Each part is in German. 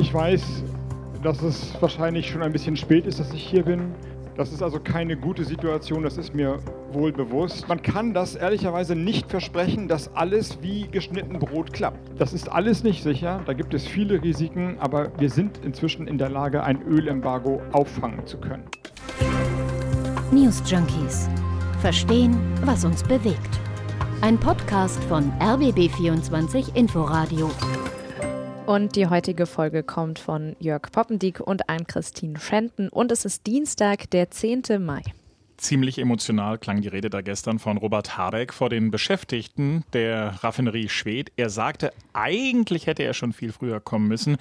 Ich weiß, dass es wahrscheinlich schon ein bisschen spät ist, dass ich hier bin. Das ist also keine gute Situation, das ist mir wohl bewusst. Man kann das ehrlicherweise nicht versprechen, dass alles wie geschnitten Brot klappt. Das ist alles nicht sicher, da gibt es viele Risiken, aber wir sind inzwischen in der Lage, ein Ölembargo auffangen zu können. News Junkies. Verstehen, was uns bewegt. Ein Podcast von RBB24 Inforadio. Und die heutige Folge kommt von Jörg Poppendiek und Ann-Christine Schenten und es ist Dienstag, der 10. Mai. Ziemlich emotional klang die Rede da gestern von Robert Habeck vor den Beschäftigten der Raffinerie Schwedt. Er sagte, eigentlich hätte er schon viel früher kommen müssen.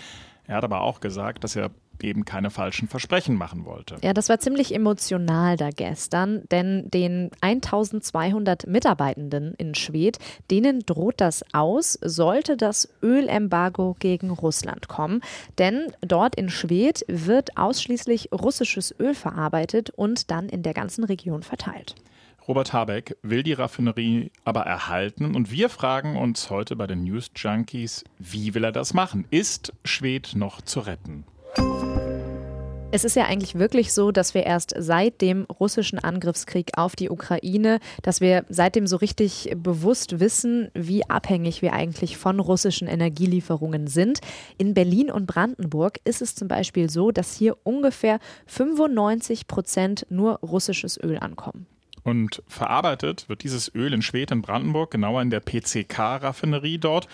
Er hat aber auch gesagt, dass er eben keine falschen Versprechen machen wollte. Ja, das war ziemlich emotional da gestern, denn den 1200 Mitarbeitenden in Schwedt, denen droht das aus, sollte das Ölembargo gegen Russland kommen. Denn dort in Schwedt wird ausschließlich russisches Öl verarbeitet und dann in der ganzen Region verteilt. Robert Habeck will die Raffinerie aber erhalten und wir fragen uns heute bei den News Junkies, wie will er das machen? Ist Schwedt noch zu retten? Es ist ja eigentlich wirklich so, dass wir erst seit dem russischen Angriffskrieg auf die Ukraine, dass wir seitdem so richtig bewusst wissen, wie abhängig wir eigentlich von russischen Energielieferungen sind. In Berlin und Brandenburg ist es zum Beispiel so, dass hier ungefähr 95 Prozent nur russisches Öl ankommen. Und verarbeitet wird dieses Öl in Schwedt in Brandenburg, genauer in der PCK-Raffinerie dort.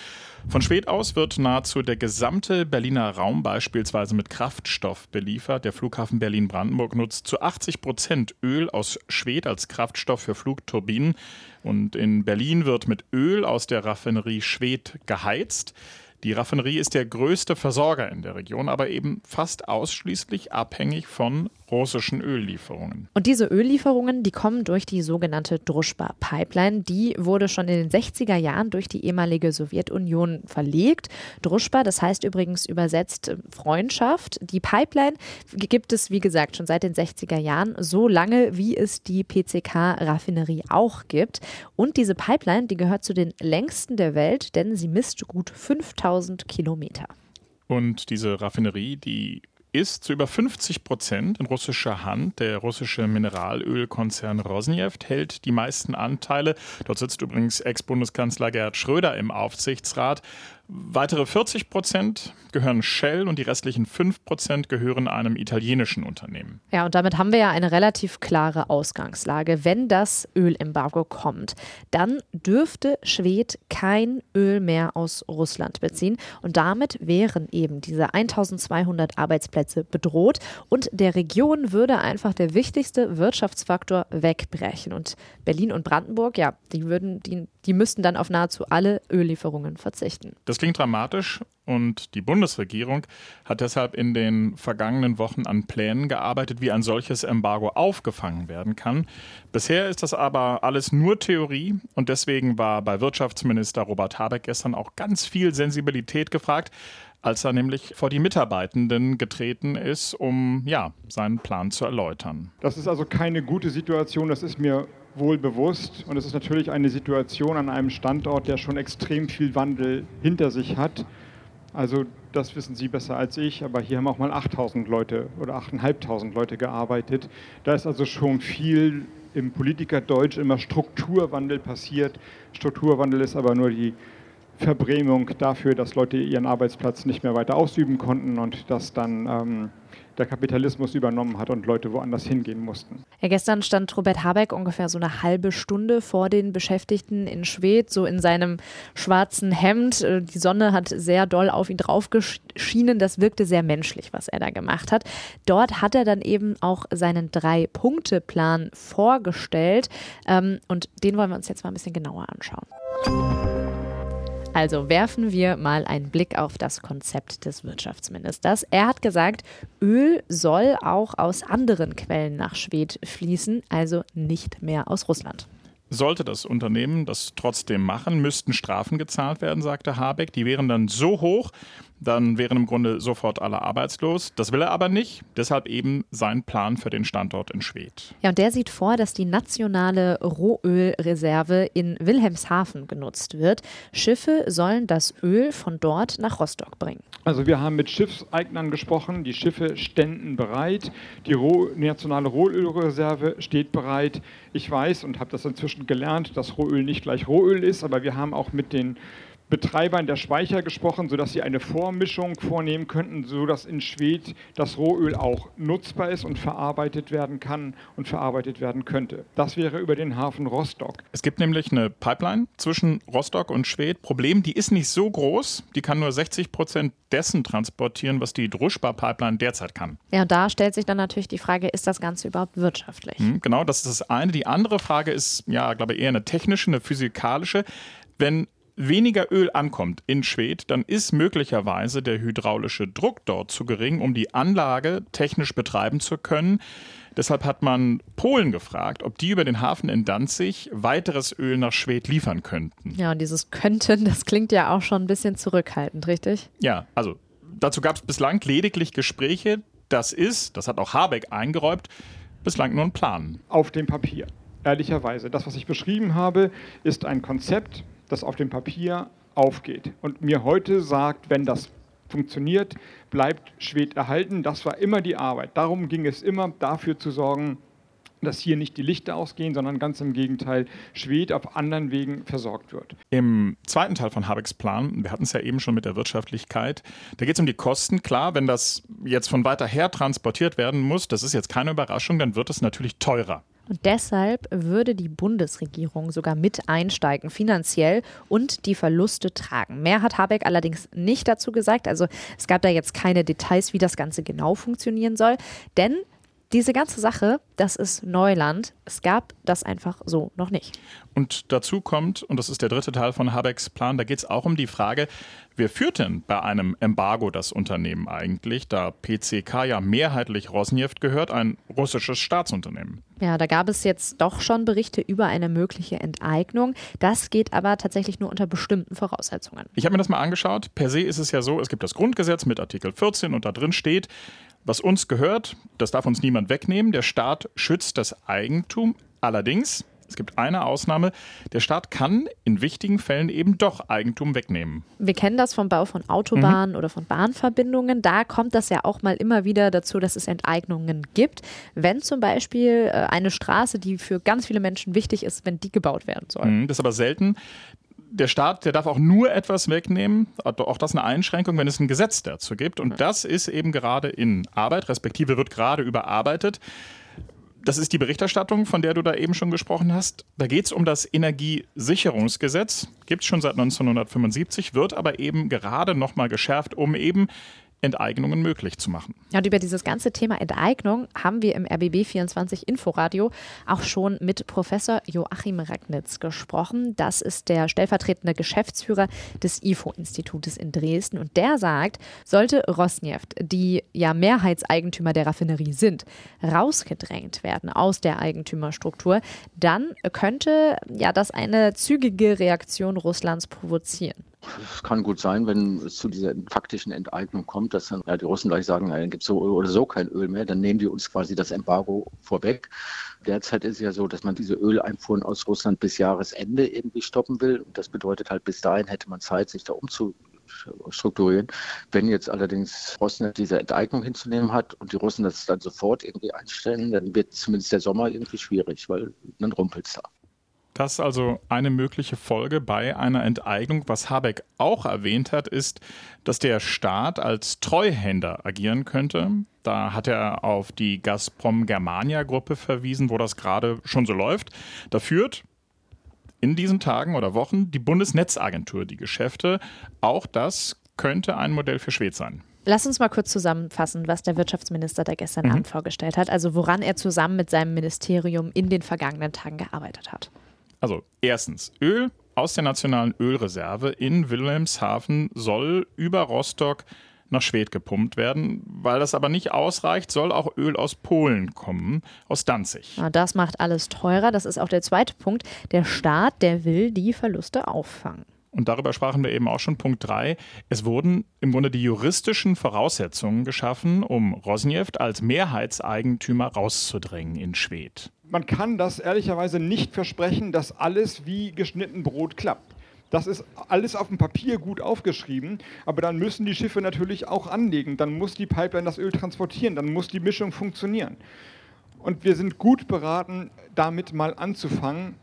Von Schwedt aus wird nahezu der gesamte Berliner Raum beispielsweise mit Kraftstoff beliefert. Der Flughafen Berlin-Brandenburg nutzt zu 80 Prozent Öl aus Schwedt als Kraftstoff für Flugturbinen. Und in Berlin wird mit Öl aus der Raffinerie Schwedt geheizt. Die Raffinerie ist der größte Versorger in der Region, aber eben fast ausschließlich abhängig von russischen Öllieferungen. Und diese Öllieferungen, die kommen durch die sogenannte Druschba-Pipeline. Die wurde schon in den 60er Jahren durch die ehemalige Sowjetunion verlegt. Druschba, das heißt übrigens übersetzt äh, Freundschaft. Die Pipeline gibt es, wie gesagt, schon seit den 60er Jahren, so lange wie es die PCK-Raffinerie auch gibt. Und diese Pipeline, die gehört zu den längsten der Welt, denn sie misst gut 5000 Kilometer. Und diese Raffinerie, die ist zu über 50 Prozent in russischer Hand. Der russische Mineralölkonzern Rosneft hält die meisten Anteile. Dort sitzt übrigens Ex-Bundeskanzler Gerhard Schröder im Aufsichtsrat. Weitere 40 Prozent gehören Shell und die restlichen 5 Prozent gehören einem italienischen Unternehmen. Ja, und damit haben wir ja eine relativ klare Ausgangslage. Wenn das Ölembargo kommt, dann dürfte Schwed kein Öl mehr aus Russland beziehen. Und damit wären eben diese 1200 Arbeitsplätze bedroht und der Region würde einfach der wichtigste Wirtschaftsfaktor wegbrechen. Und Berlin und Brandenburg, ja, die würden, die, die müssten dann auf nahezu alle Öllieferungen verzichten. Das klingt dramatisch und die Bundesregierung hat deshalb in den vergangenen Wochen an Plänen gearbeitet, wie ein solches Embargo aufgefangen werden kann. Bisher ist das aber alles nur Theorie und deswegen war bei Wirtschaftsminister Robert Habeck gestern auch ganz viel Sensibilität gefragt, als er nämlich vor die Mitarbeitenden getreten ist, um ja, seinen Plan zu erläutern. Das ist also keine gute Situation, das ist mir wohl bewusst. Und es ist natürlich eine Situation an einem Standort, der schon extrem viel Wandel hinter sich hat. Also das wissen Sie besser als ich, aber hier haben auch mal 8000 Leute oder 8500 Leute gearbeitet. Da ist also schon viel im Politikerdeutsch immer Strukturwandel passiert. Strukturwandel ist aber nur die Verbrämung dafür, dass Leute ihren Arbeitsplatz nicht mehr weiter ausüben konnten und dass dann ähm, der Kapitalismus übernommen hat und Leute woanders hingehen mussten. Ja, gestern stand Robert Habeck ungefähr so eine halbe Stunde vor den Beschäftigten in Schwedt, so in seinem schwarzen Hemd. Äh, die Sonne hat sehr doll auf ihn drauf geschienen. Das wirkte sehr menschlich, was er da gemacht hat. Dort hat er dann eben auch seinen Drei-Punkte-Plan vorgestellt. Ähm, und den wollen wir uns jetzt mal ein bisschen genauer anschauen. Also werfen wir mal einen Blick auf das Konzept des Wirtschaftsministers. Er hat gesagt, Öl soll auch aus anderen Quellen nach Schwed fließen, also nicht mehr aus Russland. Sollte das Unternehmen das trotzdem machen, müssten Strafen gezahlt werden, sagte Habeck. Die wären dann so hoch, Dann wären im Grunde sofort alle arbeitslos. Das will er aber nicht. Deshalb eben sein Plan für den Standort in Schwedt. Ja, und der sieht vor, dass die nationale Rohölreserve in Wilhelmshaven genutzt wird. Schiffe sollen das Öl von dort nach Rostock bringen. Also wir haben mit Schiffseignern gesprochen. Die Schiffe ständen bereit. Die Roh nationale Rohölreserve steht bereit. Ich weiß und habe das inzwischen gelernt, dass Rohöl nicht gleich Rohöl ist, aber wir haben auch mit den Betreibern der Speicher gesprochen, sodass sie eine Vormischung vornehmen könnten, sodass in Schwedt das Rohöl auch nutzbar ist und verarbeitet werden kann und verarbeitet werden könnte. Das wäre über den Hafen Rostock. Es gibt nämlich eine Pipeline zwischen Rostock und Schwedt. Problem, die ist nicht so groß, die kann nur 60 Prozent dessen transportieren, was die Druschba-Pipeline derzeit kann. Ja, und da stellt sich dann natürlich die Frage, ist das Ganze überhaupt wirtschaftlich? Hm, genau, das ist das eine. Die andere Frage ist, ja, glaube ich, eher eine technische, eine physikalische. Wenn weniger Öl ankommt in Schwedt, dann ist möglicherweise der hydraulische Druck dort zu gering, um die Anlage technisch betreiben zu können. Deshalb hat man Polen gefragt, ob die über den Hafen in Danzig weiteres Öl nach Schwedt liefern könnten. Ja, und dieses könnten, das klingt ja auch schon ein bisschen zurückhaltend, richtig? Ja, also dazu gab es bislang lediglich Gespräche. Das ist, das hat auch Habeck eingeräumt, bislang nur ein Plan. Auf dem Papier, ehrlicherweise. Das, was ich beschrieben habe, ist ein Konzept, das auf dem Papier aufgeht und mir heute sagt, wenn das funktioniert, bleibt Schwed erhalten. Das war immer die Arbeit. Darum ging es immer, dafür zu sorgen, dass hier nicht die Lichter ausgehen, sondern ganz im Gegenteil, Schwed auf anderen Wegen versorgt wird. Im zweiten Teil von Habecks Plan, wir hatten es ja eben schon mit der Wirtschaftlichkeit, da geht es um die Kosten. Klar, wenn das jetzt von weiter her transportiert werden muss, das ist jetzt keine Überraschung, dann wird es natürlich teurer. Und deshalb würde die Bundesregierung sogar mit einsteigen, finanziell und die Verluste tragen. Mehr hat Habeck allerdings nicht dazu gesagt. Also es gab da jetzt keine Details, wie das Ganze genau funktionieren soll. Denn diese ganze Sache, das ist Neuland. Es gab das einfach so noch nicht. Und dazu kommt, und das ist der dritte Teil von Habecks Plan, da geht es auch um die Frage, wer führt denn bei einem Embargo das Unternehmen eigentlich, da PCK ja mehrheitlich Rosneft gehört, ein russisches Staatsunternehmen? Ja, da gab es jetzt doch schon Berichte über eine mögliche Enteignung. Das geht aber tatsächlich nur unter bestimmten Voraussetzungen. Ich habe mir das mal angeschaut. Per se ist es ja so, es gibt das Grundgesetz mit Artikel 14 und da drin steht, was uns gehört, das darf uns niemand wegnehmen. Der Staat schützt das Eigentum. Allerdings, es gibt eine Ausnahme, der Staat kann in wichtigen Fällen eben doch Eigentum wegnehmen. Wir kennen das vom Bau von Autobahnen mhm. oder von Bahnverbindungen. Da kommt das ja auch mal immer wieder dazu, dass es Enteignungen gibt. Wenn zum Beispiel äh, eine Straße, die für ganz viele Menschen wichtig ist, wenn die gebaut werden soll. Mhm, das ist aber selten der Staat, der darf auch nur etwas wegnehmen, auch das eine Einschränkung, wenn es ein Gesetz dazu gibt. Und das ist eben gerade in Arbeit, respektive wird gerade überarbeitet. Das ist die Berichterstattung, von der du da eben schon gesprochen hast. Da geht es um das Energiesicherungsgesetz. Gibt es schon seit 1975, wird aber eben gerade nochmal geschärft, um eben Enteignungen möglich zu machen. Ja, und über dieses ganze Thema Enteignung haben wir im RBB24 Inforadio auch schon mit Professor Joachim Ragnitz gesprochen. Das ist der stellvertretende Geschäftsführer des IFO-Institutes in Dresden. Und der sagt, sollte Rosneft, die ja Mehrheitseigentümer der Raffinerie sind, rausgedrängt werden aus der Eigentümerstruktur, dann könnte ja das eine zügige Reaktion Russlands provozieren. Es kann gut sein, wenn es zu dieser faktischen Enteignung kommt, dass dann ja, die Russen gleich sagen, dann gibt es so oder so kein Öl mehr, dann nehmen die uns quasi das Embargo vorweg. Derzeit ist es ja so, dass man diese Öleinfuhren aus Russland bis Jahresende irgendwie stoppen will. Und das bedeutet halt, bis dahin hätte man Zeit, sich da umzustrukturieren. Wenn jetzt allerdings Russland diese Enteignung hinzunehmen hat und die Russen das dann sofort irgendwie einstellen, dann wird zumindest der Sommer irgendwie schwierig, weil dann rumpelt es da. Das ist also eine mögliche Folge bei einer Enteignung. Was Habeck auch erwähnt hat, ist, dass der Staat als Treuhänder agieren könnte. Da hat er auf die Gazprom Germania Gruppe verwiesen, wo das gerade schon so läuft. Da führt in diesen Tagen oder Wochen die Bundesnetzagentur die Geschäfte. Auch das könnte ein Modell für Schwed sein. Lass uns mal kurz zusammenfassen, was der Wirtschaftsminister da gestern mhm. Abend vorgestellt hat, also woran er zusammen mit seinem Ministerium in den vergangenen Tagen gearbeitet hat. Also erstens, Öl aus der nationalen Ölreserve in Wilhelmshaven soll über Rostock nach Schwedt gepumpt werden. Weil das aber nicht ausreicht, soll auch Öl aus Polen kommen, aus Danzig. Ja, das macht alles teurer. Das ist auch der zweite Punkt. Der Staat, der will die Verluste auffangen. Und darüber sprachen wir eben auch schon, Punkt 3, es wurden im Grunde die juristischen Voraussetzungen geschaffen, um Rosneft als Mehrheitseigentümer rauszudrängen in Schwedt. Man kann das ehrlicherweise nicht versprechen, dass alles wie geschnitten Brot klappt. Das ist alles auf dem Papier gut aufgeschrieben, aber dann müssen die Schiffe natürlich auch anlegen. Dann muss die Pipeline das Öl transportieren, dann muss die Mischung funktionieren. Und wir sind gut beraten, damit mal anzufangen,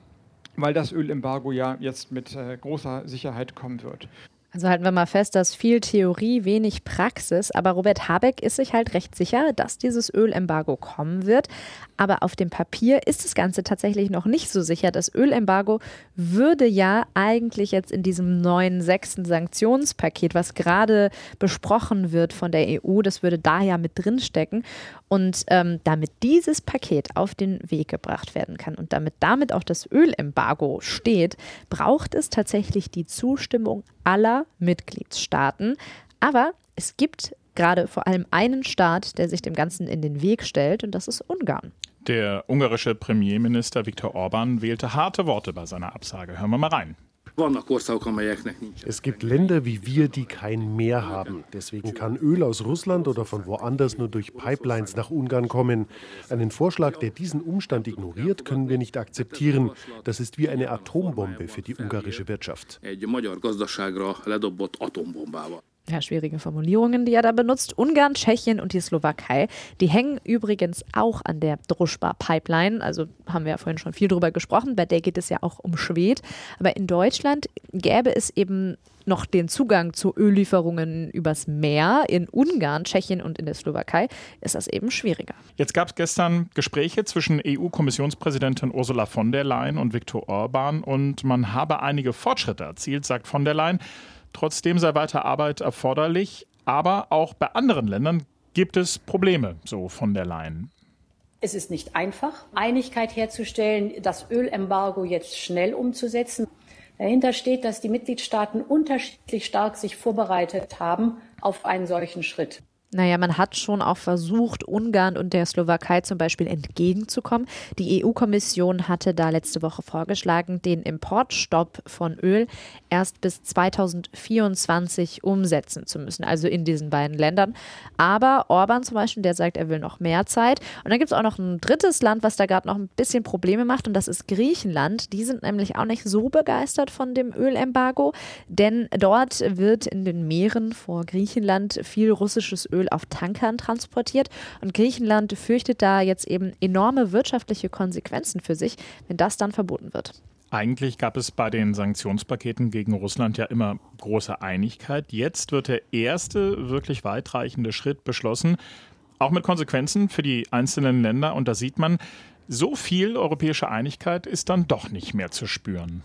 weil das Ölembargo ja jetzt mit äh, großer Sicherheit kommen wird. Also halten wir mal fest, dass viel Theorie, wenig Praxis. Aber Robert Habeck ist sich halt recht sicher, dass dieses Ölembargo kommen wird. Aber auf dem Papier ist das Ganze tatsächlich noch nicht so sicher. Das Ölembargo würde ja eigentlich jetzt in diesem neuen sechsten Sanktionspaket, was gerade besprochen wird von der EU, das würde da ja mit drinstecken. Und ähm, damit dieses Paket auf den Weg gebracht werden kann und damit damit auch das Ölembargo steht, braucht es tatsächlich die Zustimmung aller Mitgliedstaaten. Aber es gibt gerade vor allem einen Staat, der sich dem Ganzen in den Weg stellt, und das ist Ungarn. Der ungarische Premierminister Viktor Orban wählte harte Worte bei seiner Absage. Hören wir mal rein. Es gibt Länder wie wir, die kein Meer haben. Deswegen kann Öl aus Russland oder von woanders nur durch Pipelines nach Ungarn kommen. Einen Vorschlag, der diesen Umstand ignoriert, können wir nicht akzeptieren. Das ist wie eine Atombombe für die ungarische Wirtschaft ja, schwierige Formulierungen, die er da benutzt. Ungarn, Tschechien und die Slowakei, die hängen übrigens auch an der Druschba-Pipeline. Also haben wir ja vorhin schon viel drüber gesprochen. Bei der geht es ja auch um Schwed. Aber in Deutschland gäbe es eben noch den Zugang zu Öllieferungen übers Meer. In Ungarn, Tschechien und in der Slowakei ist das eben schwieriger. Jetzt gab es gestern Gespräche zwischen EU-Kommissionspräsidentin Ursula von der Leyen und Viktor Orban und man habe einige Fortschritte erzielt, sagt von der Leyen. Trotzdem sei weiter Arbeit erforderlich. Aber auch bei anderen Ländern gibt es Probleme, so von der Leyen. Es ist nicht einfach, Einigkeit herzustellen, das Ölembargo jetzt schnell umzusetzen. Dahinter steht, dass die Mitgliedstaaten unterschiedlich stark sich vorbereitet haben auf einen solchen Schritt. Naja, man hat schon auch versucht, Ungarn und der Slowakei zum Beispiel entgegenzukommen. Die EU-Kommission hatte da letzte Woche vorgeschlagen, den Importstopp von Öl erst bis 2024 umsetzen zu müssen, also in diesen beiden Ländern. Aber Orban zum Beispiel, der sagt, er will noch mehr Zeit. Und dann gibt es auch noch ein drittes Land, was da gerade noch ein bisschen Probleme macht, und das ist Griechenland. Die sind nämlich auch nicht so begeistert von dem Ölembargo, denn dort wird in den Meeren vor Griechenland viel russisches Öl Öl auf Tankern transportiert. Und Griechenland fürchtet da jetzt eben enorme wirtschaftliche Konsequenzen für sich, wenn das dann verboten wird. Eigentlich gab es bei den Sanktionspaketen gegen Russland ja immer große Einigkeit. Jetzt wird der erste wirklich weitreichende Schritt beschlossen, auch mit Konsequenzen für die einzelnen Länder. Und da sieht man, so viel europäische Einigkeit ist dann doch nicht mehr zu spüren.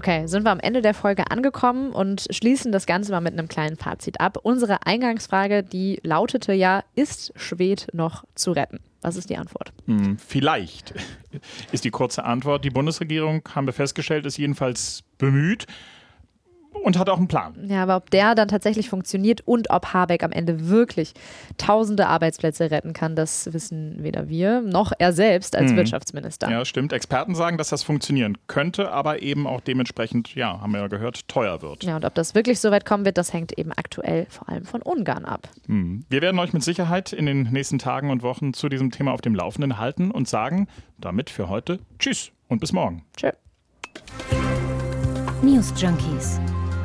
Okay, sind wir am Ende der Folge angekommen und schließen das Ganze mal mit einem kleinen Fazit ab. Unsere Eingangsfrage, die lautete ja, ist Schwed noch zu retten? Was ist die Antwort? Hm, vielleicht ist die kurze Antwort. Die Bundesregierung, haben wir festgestellt, ist jedenfalls bemüht und hat auch einen Plan. Ja, aber ob der dann tatsächlich funktioniert und ob Habeck am Ende wirklich tausende Arbeitsplätze retten kann, das wissen weder wir noch er selbst als mhm. Wirtschaftsminister. Ja, stimmt. Experten sagen, dass das funktionieren könnte, aber eben auch dementsprechend, ja, haben wir ja gehört, teuer wird. Ja, und ob das wirklich so weit kommen wird, das hängt eben aktuell vor allem von Ungarn ab. Mhm. Wir werden euch mit Sicherheit in den nächsten Tagen und Wochen zu diesem Thema auf dem Laufenden halten und sagen damit für heute Tschüss und bis morgen. Tschö. News Junkies